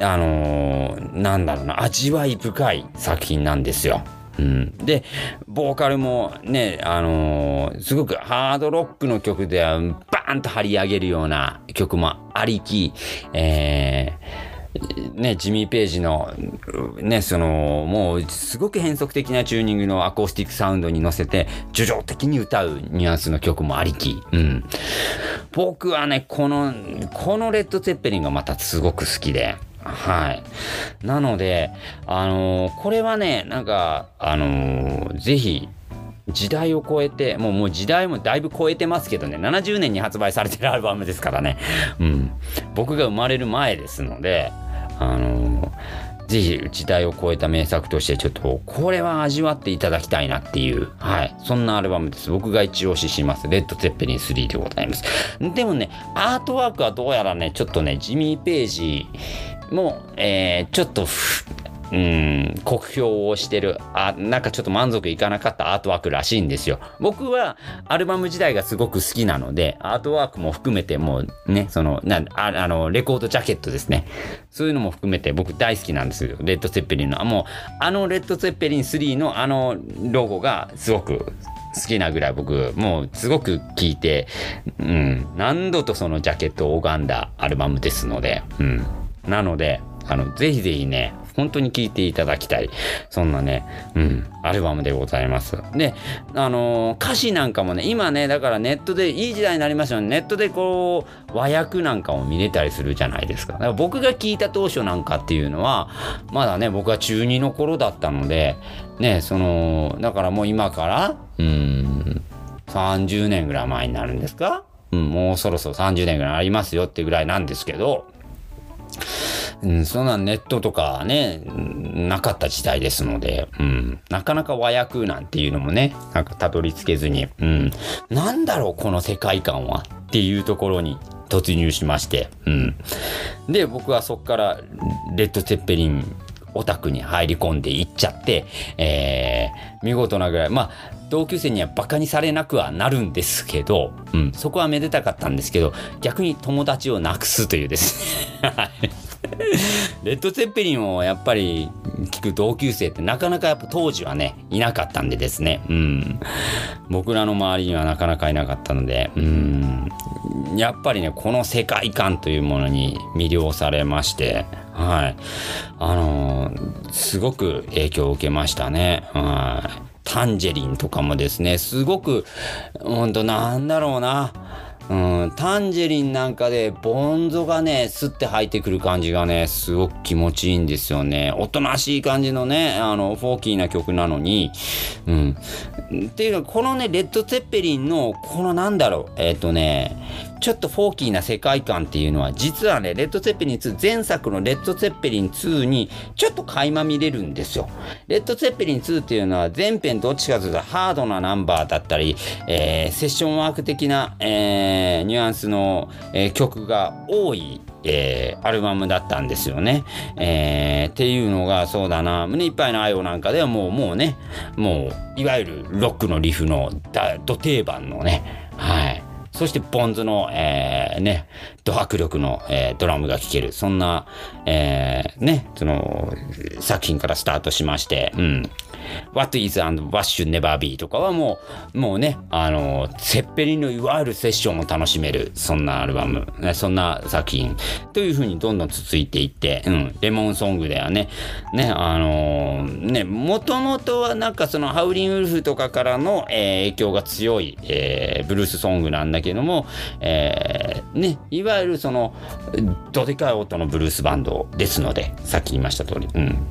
あのー、なんだろうな味わい深い作品なんですよ。うん、でボーカルもねあのー、すごくハードロックの曲ではバーンと張り上げるような曲もありき、えー、ね、ジミー・ページの、ね、その、もう、すごく変則的なチューニングのアコースティックサウンドに乗せて、叙情的に歌うニュアンスの曲もありき。うん。僕はね、この、このレッド・ツェッペリンがまたすごく好きで、はい。なので、あのー、これはね、なんか、あのー、ぜひ、時代を超えて、もうもう時代もだいぶ超えてますけどね、70年に発売されてるアルバムですからね。うん。僕が生まれる前ですので、あのー、ぜひ時代を超えた名作としてちょっとこれは味わっていただきたいなっていうはいそんなアルバムです僕が一押ししますレッド・ツェッペリン3でございますでもねアートワークはどうやらねちょっとねジミー・ページも、えー、ちょっとうん、酷評をしてる、あ、なんかちょっと満足いかなかったアートワークらしいんですよ。僕はアルバム自体がすごく好きなので、アートワークも含めてもうね、その、なああの、レコードジャケットですね。そういうのも含めて僕大好きなんですよ。レッド・ツェッペリンの。もう、あのレッド・ツェッペリン3のあのロゴがすごく好きなぐらい僕、もうすごく聴いて、うん、何度とそのジャケットを拝んだアルバムですので、うん。なので、あの、ぜひぜひね、本当に聴いていただきたい。そんなね、うん、アルバムでございます。で、あのー、歌詞なんかもね、今ね、だからネットでいい時代になりましたよね。ネットでこう、和訳なんかも見れたりするじゃないですか。だから僕が聞いた当初なんかっていうのは、まだね、僕は中2の頃だったので、ね、その、だからもう今から、うん、30年ぐらい前になるんですか？うん、もうそろそろ30年ぐらいありますよってぐらいなんですけど、うん、そんなネットとかね、なかった時代ですので、うん、なかなか和訳なんていうのもね、なんかたどり着けずに、うん、なんだろう、この世界観はっていうところに突入しまして、うん。で、僕はそっから、レッド・ツェッペリンオタクに入り込んでいっちゃって、えー、見事なぐらい、まあ、同級生にはバカにされなくはなるんですけど、うん、そこはめでたかったんですけど、逆に友達をなくすというですね。レッド・ツェッペリンをやっぱり聞く同級生ってなかなかやっぱ当時はね、いなかったんでですね。うん。僕らの周りにはなかなかいなかったので、うん。やっぱりね、この世界観というものに魅了されまして、はい。あのー、すごく影響を受けましたね。はい。タンジェリンとかもですね、すごく、ほんとなんだろうな。うん、タンジェリンなんかでボンゾがね、スッて入ってくる感じがね、すごく気持ちいいんですよね。おとなしい感じのね、あの、フォーキーな曲なのに、うん。っていうのは、このね、レッド・ツェッペリンの、このなんだろう、えっ、ー、とね、ちょっとフォーキーな世界観っていうのは、実はね、レッド・ツェッペリン2、前作のレッド・ツェッペリン2にちょっと垣間見れるんですよ。レッド・ツェッペリン2っていうのは、前編どっちかというとハードなナンバーだったり、えー、セッションワーク的な、えー、ニュアンスの、えー、曲が多い、えー、アルバムだったんですよね。えー、っていうのが、そうだな、胸いっぱいの愛をなんかではもう、もうね、もう、いわゆるロックのリフの、ど定番のね、はい。そしてポンズの、えー、ね、ド迫力の、えー、ドラムが聴ける。そんな、えー、ね、その、作品からスタートしまして、うん。What is and What should never be とかはもう、もうね、あの、セッペリのいわゆるセッションを楽しめる、そんなアルバム、ね、そんな作品、というふうにどんどん続いていって、うん、レモンソングではね、ね、あのー、ね、もともとはなんかそのハウリンウルフとかからの、えー、影響が強い、えー、ブルースソングなんだけども、えー、ね、いわゆるわゆるその、どでかい音のブルースバンドですので、さっき言いました通り、うん。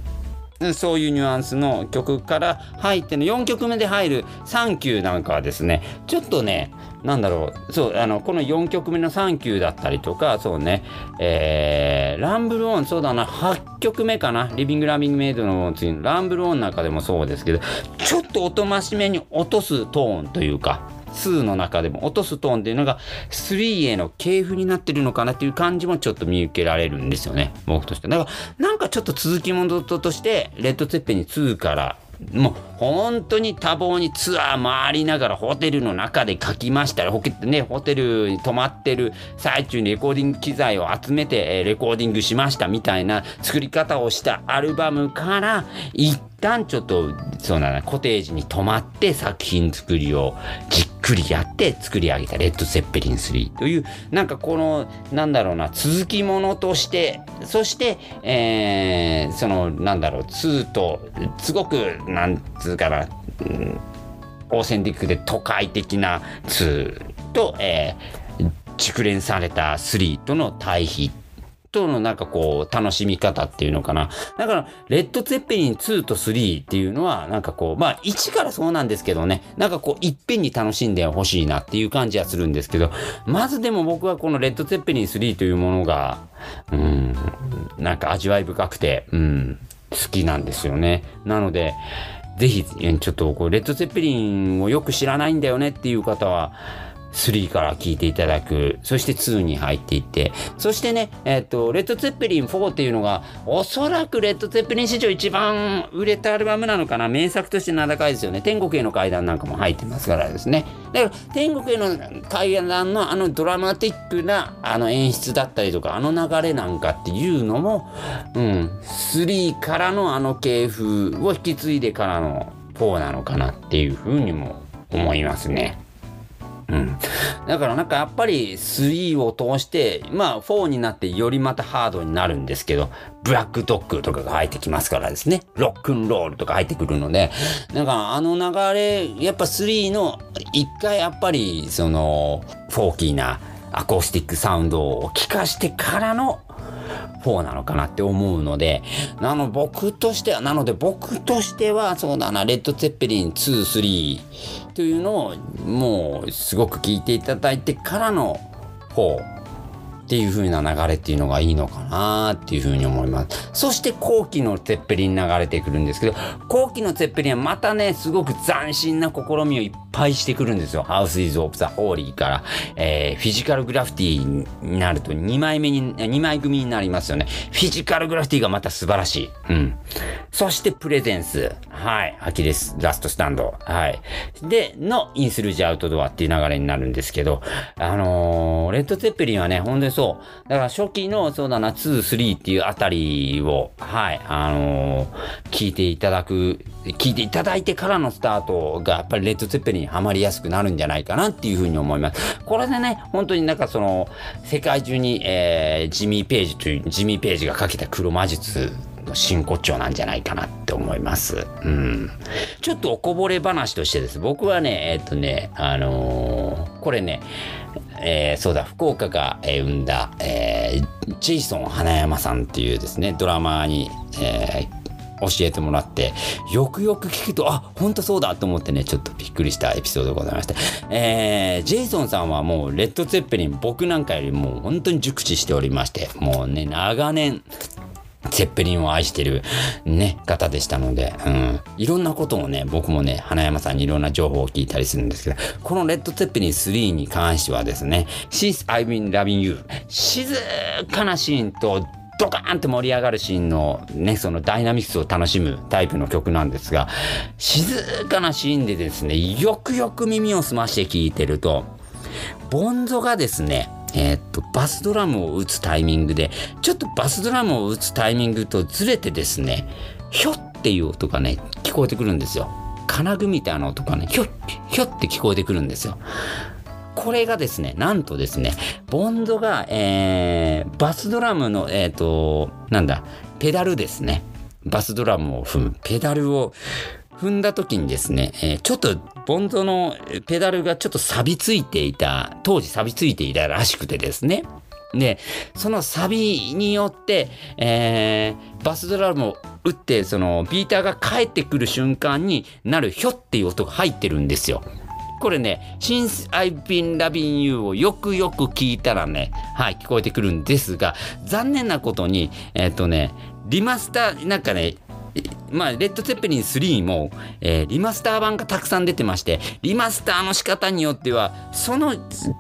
そういうニュアンスの曲から入っての4曲目で入る「サンキュー」なんかはですねちょっとねなんだろうそうあのこの4曲目の「サンキュー」だったりとかそうねえー、ランブルオンそうだな8曲目かなリビング・ラビング・メイドの次のランブルオンなんかでもそうですけどちょっとおとましめに落とすトーンというか2の中でも落とすトーンっていうのが3への系譜になってるのかなっていう感じもちょっと見受けられるんですよね。僕として。だからなんかちょっと続きものとしてレッド・ツェッペンに2からもう本当に多忙にツアー回りながらホテルの中で書きましたホね、ホテルに泊まってる最中にレコーディング機材を集めてレコーディングしましたみたいな作り方をしたアルバムから一旦ちょっとそうだコテージに泊まって作品作りをじっくりやって作り上げたレッド・セッペリン3というなんかこのなんだろうな続きものとしてそして、えー、そのなんだろう2とすごくなんつうかな、うん、オーセンティックで都会的な2と、えー、熟練された3との対比とのなんかこう、楽しみ方っていうのかな。だから、レッド・ツェッペリン2と3っていうのは、なんかこう、まあ、1からそうなんですけどね、なんかこう、いっぺんに楽しんでほしいなっていう感じはするんですけど、まずでも僕はこのレッド・ツェッペリン3というものが、うん、なんか味わい深くて、うん、好きなんですよね。なので、ぜひ、ちょっとこう、レッド・ゼッペリンをよく知らないんだよねっていう方は、3から聞いていただく。そして2に入っていって。そしてね、えっ、ー、と、レッド・ツェッペリン4っていうのが、おそらくレッド・ツェッペリン史上一番売れたアルバムなのかな。名作として名高いですよね。天国への階段なんかも入ってますからですね。だから、天国への階段のあのドラマティックなあの演出だったりとか、あの流れなんかっていうのも、うん、3からのあの系譜を引き継いでからの4なのかなっていうふうにも思いますね。うん。だからなんかやっぱり3を通して、まあ4になってよりまたハードになるんですけど、ブラックドッグとかが入ってきますからですね。ロックンロールとか入ってくるので、なんかあの流れ、やっぱ3の一回やっぱりその、フォーキーなアコースティックサウンドを聞かしてからの方なのかなって思うので、なの僕としては、なので僕としては、そうだな、レッド・ツェッペリン2、3というのを、もうすごく聞いていただいてからの方。っていう風な流れっていうのがいいのかなっていう風に思います。そして後期のツェッペリン流れてくるんですけど、後期のツェッペリンはまたね、すごく斬新な試みをいっぱいしてくるんですよ。ハウス・イズ・オブ・ザ・ホーリーから、えー、フィジカルグラフィティになると2枚目に、2枚組になりますよね。フィジカルグラフィティがまた素晴らしい。うん。そしてプレゼンス。はい。アキレス・ラストスタンド。はい。で、のインスルージ・アウトドアっていう流れになるんですけど、あのー、レッド・ツェッペリンはね、本当にそう。だから初期の、そうだな、2、3っていうあたりを、はい、あのー、聞いていただく、聞いていただいてからのスタートが、やっぱりレッド・ツェッペリンにはまりやすくなるんじゃないかなっていうふうに思います。これでね、本当になんかその、世界中に、えー、ジミー・ページという、ジミー・ページがかけた黒魔術の真骨頂なんじゃないかなって思います。うん。ちょっとおこぼれ話としてです。僕はね、えっとね、あのー、これね、えー、そうだ、福岡が、え、生んだ、えー、ジェイソン花山さんっていうですね、ドラマーに、えー教えてもらって、よくよく聞くと、あ、ほんとそうだと思ってね、ちょっとびっくりしたエピソードでございまして。えー、ジェイソンさんはもう、レッド・ツェッペリン、僕なんかよりも本当に熟知しておりまして、もうね、長年、ゼッペリンを愛してるね、方でしたので、うん。いろんなことをね、僕もね、花山さんにいろんな情報を聞いたりするんですけど、このレッド・ゼッペリン3に関してはですね、Since I've been loving you 静かなシーンとドカーンって盛り上がるシーンのね、そのダイナミクスを楽しむタイプの曲なんですが、静かなシーンでですね、よくよく耳を澄まして聴いてると、ボンゾがですね、えー、っと、バスドラムを打つタイミングで、ちょっとバスドラムを打つタイミングとずれてですね、ひょっていう音がね、聞こえてくるんですよ。金具みたいな音がね、ひょ、ひょって聞こえてくるんですよ。これがですね、なんとですね、ボンドが、えー、バスドラムの、えっ、と、なんだ、ペダルですね。バスドラムを踏むペダルを踏んだ時にですね、えー、ちょっとボンドのペダルがちょっと錆びついていた、当時錆びついていたらしくてですね。で、そのサビによって、えー、バスドラムを打って、そのビーターが帰ってくる瞬間になるひょっていう音が入ってるんですよ。これね、Since I've been loving you をよくよく聞いたらね、はい、聞こえてくるんですが、残念なことに、えっ、ー、とね、リマスター、なんかね、まあ、レッド・ツェッペリン3も、えー、リマスター版がたくさん出てまして、リマスターの仕方によっては、その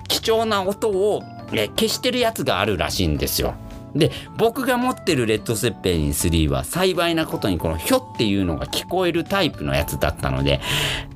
貴重な音を、えー、消してるやつがあるらしいんですよ。で、僕が持ってるレッド・セッペリン3は幸いなことにこのひょっていうのが聞こえるタイプのやつだったので、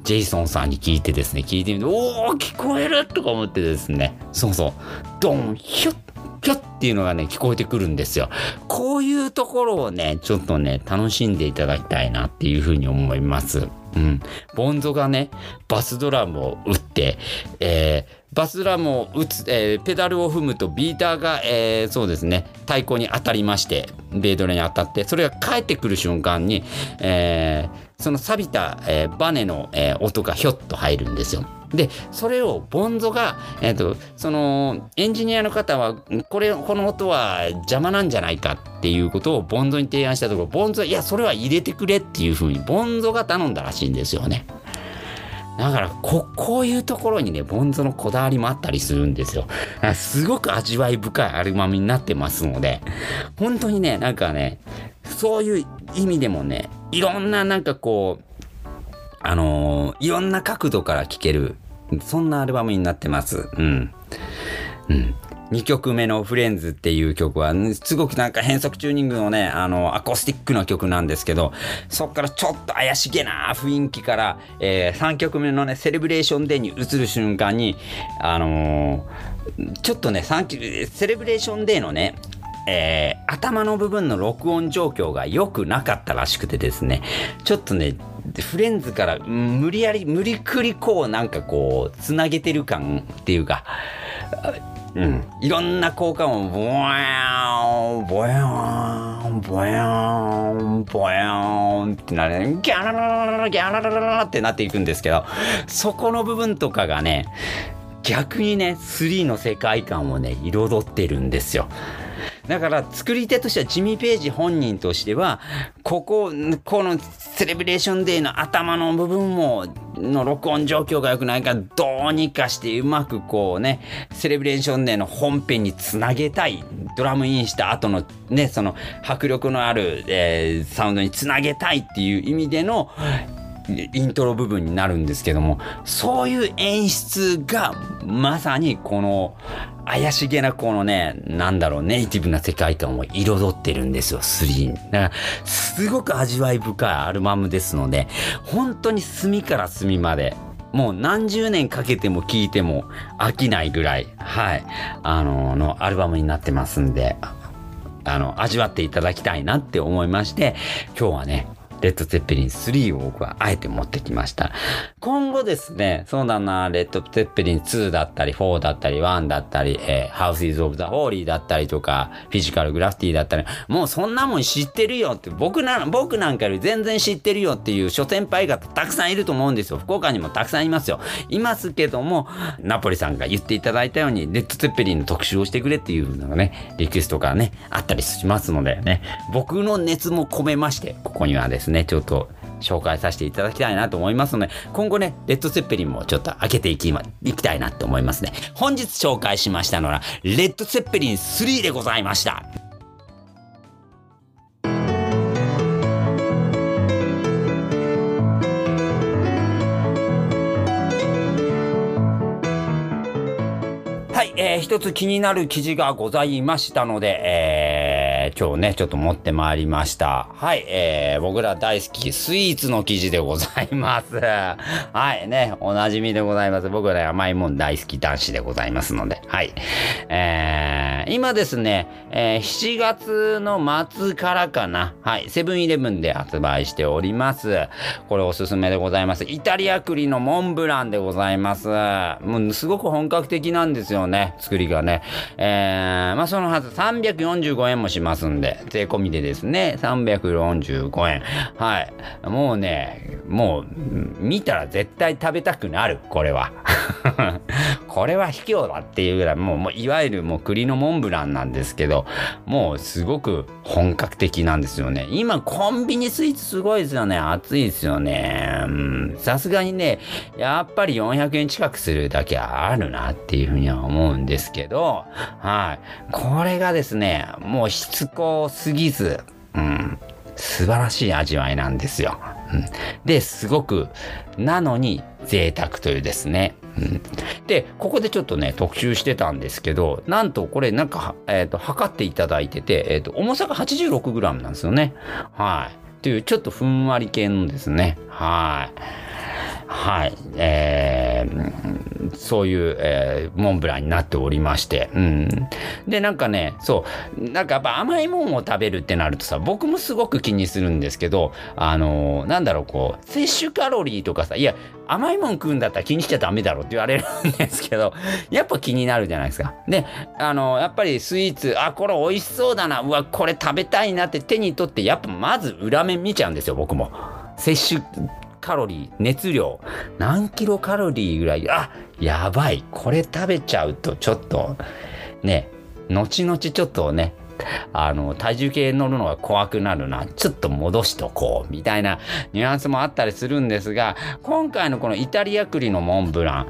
ジェイソンさんに聞いてですね、聞いてみて、おー、聞こえるとか思ってですね、そうそう、ドン、ひょっキョっていうのがね、聞こえてくるんですよ。こういうところをね、ちょっとね、楽しんでいただきたいなっていうふうに思います。うん。ボンゾがね、バスドラムを打って、えー、バスドラムを打つ、えー、ペダルを踏むとビーターが、えー、そうですね、太鼓に当たりまして、ベードレに当たって、それが帰ってくる瞬間に、えー、その錆びた、えー、バネの、えー、音がひょっと入るんですよ。でそれをボンゾが、えーと、そのエンジニアの方はこれこの音は邪魔なんじゃないかっていうことをボンゾに提案したところボンゾいやそれは入れてくれっていうふうにボンゾが頼んだらしいんですよね。だからここういうところにねボンゾのこだわりもあったりするんですよ。すごく味わい深いアルバムになってますので本当にねなんかねそういう意味でもねいろんななんかこうあのー、いろんな角度から聴ける、そんなアルバムになってます。うん。うん。2曲目の Friends っていう曲は、すごくなんか変則チューニングのね、あの、アコースティックな曲なんですけど、そっからちょっと怪しげな雰囲気から、えー、3曲目のね、 Celebration Day に移る瞬間に、あのー、ちょっとね、 Celebration Day のね、えー、頭の部分の録音状況が良くなかったらしくてですね、ちょっとね、でフレンズから無理やり無理くりこうなんかこうつなげてる感っていうかうん、いろんな効果音ボヤーンボヤーンボヤーンボヤーンってなるギャララララギャララララってなっていくんですけどそこの部分とかがね逆にね3の世界観をね彩ってるんですよ。だから作り手としてはジミー・ページ本人としてはこここの Celebration Day の頭の部分もの録音状況が良くないからどうにかしてうまくこうね Celebration Day の本編につなげたい。ドラムインした後のねその迫力のある、えー、サウンドにつなげたいっていう意味でのイントロ部分になるんですけどもそういう演出がまさにこの怪しげなこのねなんだろうネイティブな世界観を彩ってるんですよ3だからすごく味わい深いアルバムですので本当に隅から隅までもう何十年かけても聴いても飽きないぐらい、はい、あの、のアルバムになってますんで、あの、味わっていただきたいなって思いまして、今日はね、レッド・ゼッペリン3を僕はあえて持ってきました。今後ですね、そうだな、レッド・ゼッペリン2だったり、4だったり、1だったり、えー、ハウス・イズ・オブ・ザ・ホーリーだったりとか、フィジカル・グラフィティだったり、もうそんなもん知ってるよって、僕な、僕なんかより全然知ってるよっていう諸先輩方たくさんいると思うんですよ。福岡にもたくさんいますよ。いますけども、ナポリさんが言っていただいたように、レッド・ゼッペリンの特集をしてくれっていうのがね、リクエストがね、あったりしますのでね、僕の熱も込めまして、ここにはですね、ね、ちょっと紹介させていただきたいなと思いますので、今後ね、レッド・セッペリンもちょっと開けていき,、ま、いきたいなと思いますね。本日紹介しましたのは、レッド・セッペリン3でございました。はい、えー、一つ気になる記事がございましたので、えー今日ね、ちょっと持ってまいりました。はい、えー、僕ら大好きスイーツの記事でございます。はい、ね、おなじみでございます。僕ら甘いもん大好き男子でございますので、はい。えー、今ですね、えー、7月の末からかな、はい、セブンイレブンで発売しております。これおすすめでございます。イタリア栗のモンブランでございます。もうすごく本格的なんですよね、作りがね。えー、まあそのはず345円もします。ますんで、税込みでですね、345円。はい。もうね、もう、見たら絶対食べたくなる、これは。これは卑怯だっていうぐらい、もう、もういわゆるもう栗のモンブランなんですけど、もうすごく本格的なんですよね。今、コンビニスイーツすごいですよね。熱いですよね。さすがにね、やっぱり400円近くするだけあるなっていうふうには思うんですけど、はい。これがですね、もうしつつこすぎず、うん、素晴らしい味わいなんですよ。うん、で、すごく、なのに贅沢というですね。うん、で、ここでちょっとね、特集してたんですけど、なんとこれなんか、えっ、ー、と、測っていただいてて、えっ、ー、と、重さが 86g なんですよね。はい。という、ちょっとふんわり系のですね。はい。はい。えー、そういう、えー、モンブランになっておりまして。うん。で、なんかね、そう、なんかやっぱ甘いもんを食べるってなるとさ、僕もすごく気にするんですけど、あのー、なんだろう、こう、摂取カロリーとかさ、いや、甘いもん食うんだったら気にしちゃダメだろって言われるんですけど、やっぱ気になるじゃないですか。で、あの、やっぱりスイーツ、あ、これ美味しそうだな、うわ、これ食べたいなって手に取って、やっぱまず裏面見ちゃうんですよ、僕も。摂取カロリー、熱量、何キロカロリーぐらい、あ、やばい。これ食べちゃうとちょっと、ね、後々ちょっとね、あの、体重計乗るのが怖くなるな。ちょっと戻しとこう。みたいなニュアンスもあったりするんですが、今回のこのイタリア栗のモンブラ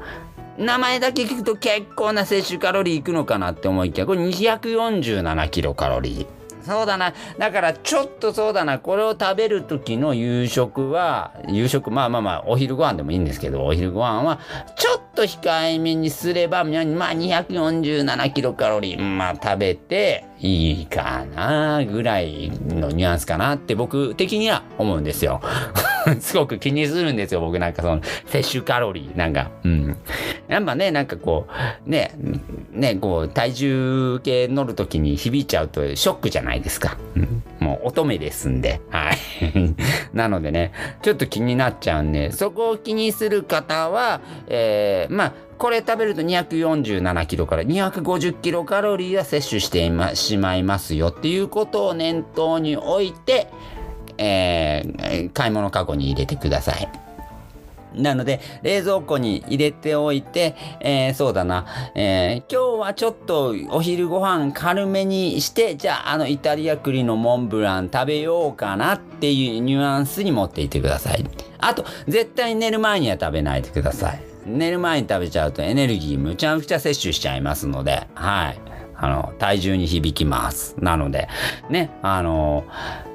ン、名前だけ聞くと結構な摂取カロリーいくのかなって思いきや、これ247キロカロリー。そうだな。だからちょっとそうだな。これを食べる時の夕食は、夕食、まあまあまあ、お昼ご飯でもいいんですけど、お昼ご飯は、ちょっと控えめにすれば、まあ247キロカロリー、まあ食べていいかな、ぐらいのニュアンスかなって僕的には思うんですよ。すごく気にするんですよ、僕なんかその、摂取カロリー、なんか、うん。やっぱね、なんかこう、ね、ね、こう、体重計乗るときに響いちゃうとショックじゃないですか。うん、もう乙女ですんで、はい。なのでね、ちょっと気になっちゃうんで、そこを気にする方は、えー、まあ、これ食べると247キロから250キロカロリーは摂取してしまいますよっていうことを念頭に置いて、えー、買い物かごに入れてください。なので、冷蔵庫に入れておいて、えー、そうだな、えー、今日はちょっとお昼ご飯軽めにして、じゃああのイタリア栗のモンブラン食べようかなっていうニュアンスに持っていてください。あと、絶対寝る前には食べないでください。寝る前に食べちゃうとエネルギーむちゃくちゃ摂取しちゃいますので、はい。あの、体重に響きます。なので、ね、あの、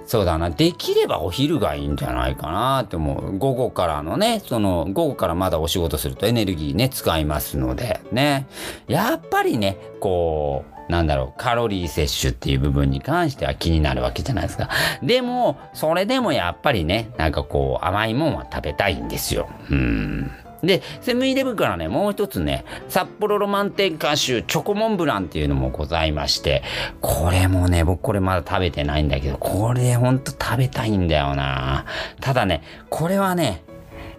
そうだな。できればお昼がいいんじゃないかなって思う。午後からのね、その、午後からまだお仕事するとエネルギーね、使いますので、ね。やっぱりね、こう、なんだろう、カロリー摂取っていう部分に関しては気になるわけじゃないですか。でも、それでもやっぱりね、なんかこう、甘いもんは食べたいんですよ。うん。で、セブンイレブンからね、もう一つね、札幌ロマンテンカシュチョコモンブランっていうのもございまして、これもね、僕これまだ食べてないんだけど、これほんと食べたいんだよなただね、これはね、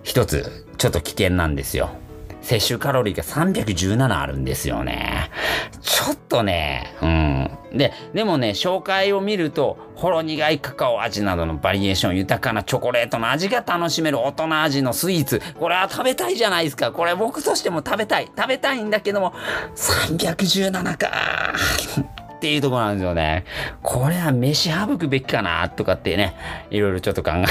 一つ、ちょっと危険なんですよ。摂取カロリーが317あるんですよね。とね、うん。で、でもね、紹介を見ると、ほろ苦いカカオ味などのバリエーション豊かなチョコレートの味が楽しめる大人味のスイーツ。これは食べたいじゃないですか。これ僕としても食べたい。食べたいんだけども、317か。っていうところなんですよね。これは飯省くべきかなとかってね、いろいろちょっと考えた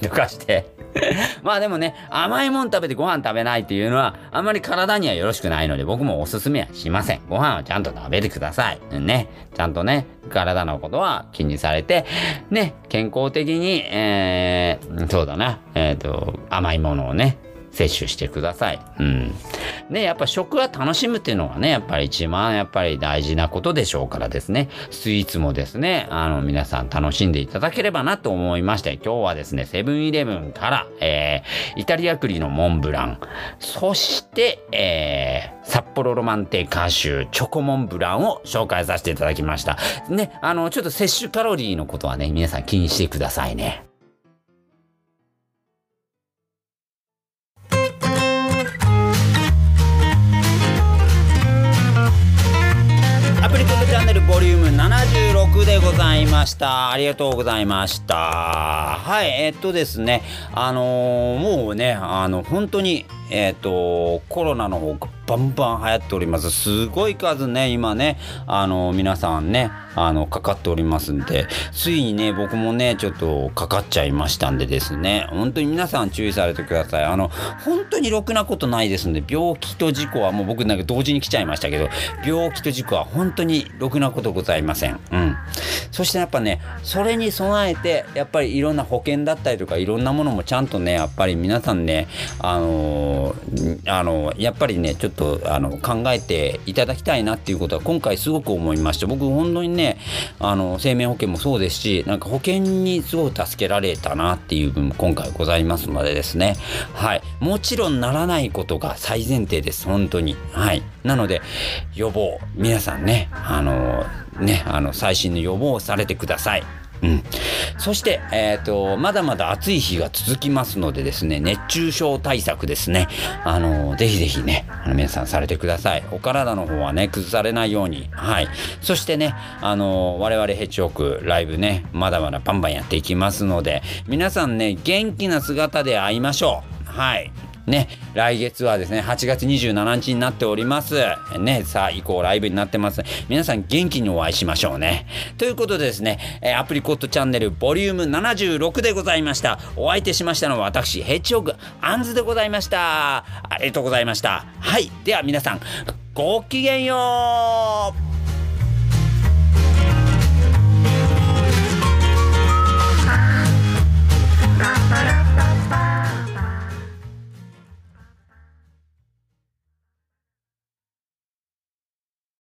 りとかして。まあでもね、甘いもん食べてご飯食べないっていうのは、あんまり体にはよろしくないので、僕もおすすめはしません。ご飯はちゃんと食べてください。ね。ちゃんとね、体のことは気にされて、ね、健康的に、えー、そうだな、えっ、ー、と、甘いものをね、摂取してください。うん。で、やっぱ食は楽しむっていうのがね、やっぱり一番やっぱり大事なことでしょうからですね。スイーツもですね、あの、皆さん楽しんでいただければなと思いまして、今日はですね、セブンイレブンから、えー、イタリア栗のモンブラン、そして、えー、札幌ロマンテカーシュチョコモンブランを紹介させていただきました。ね、あの、ちょっと摂取カロリーのことはね、皆さん気にしてくださいね。ございました。ありがとうございました。はい、え、っとですね、あのー、もうね、あの、本当に、え、っと、コロナの方バンバン流行っております。すごい数ね、今ね、あの、皆さんね、あの、かかっておりますんで、ついにね、僕もね、ちょっとかかっちゃいましたんでですね、本当に皆さん注意されてください。あの、本当にろくなことないですんで、病気と事故はもう僕なんか同時に来ちゃいましたけど、病気と事故は本当にろくなことございません。うん。そしてやっぱね、それに備えて、やっぱりいろんな保険だったりとか、いろんなものもちゃんとね、やっぱり皆さんね、あのー、あの、やっぱりね、ちょっととあの考えていただきたいなっていうことは今回すごく思いました僕本当にねあの生命保険もそうですしなんか保険にすごく助けられたなっていう部分今回ございますのでですね。はい。もちろんならないことが最前提です本当に。はい。なので予防皆さんねあのねあの最新の予防をされてください。うん、そして、えーと、まだまだ暑い日が続きますのでですね熱中症対策ですね。あのぜひぜひねあの皆さんされてください。お体の方はね崩されないように。はい。そしてねあの我々ヘッジホークライブねまだまだバンバンやっていきますので皆さんね元気な姿で会いましょう。はい。ね、来月はですね、8月27日になっております。ね、さあ、以降ライブになってます。皆さん元気にお会いしましょうね。ということでですね、アプリコットチャンネルボリューム76でございました。お相手しましたのは私、ヘッジホグ、アンズでございました。ありがとうございました。はい。では皆さん、ごきげんよう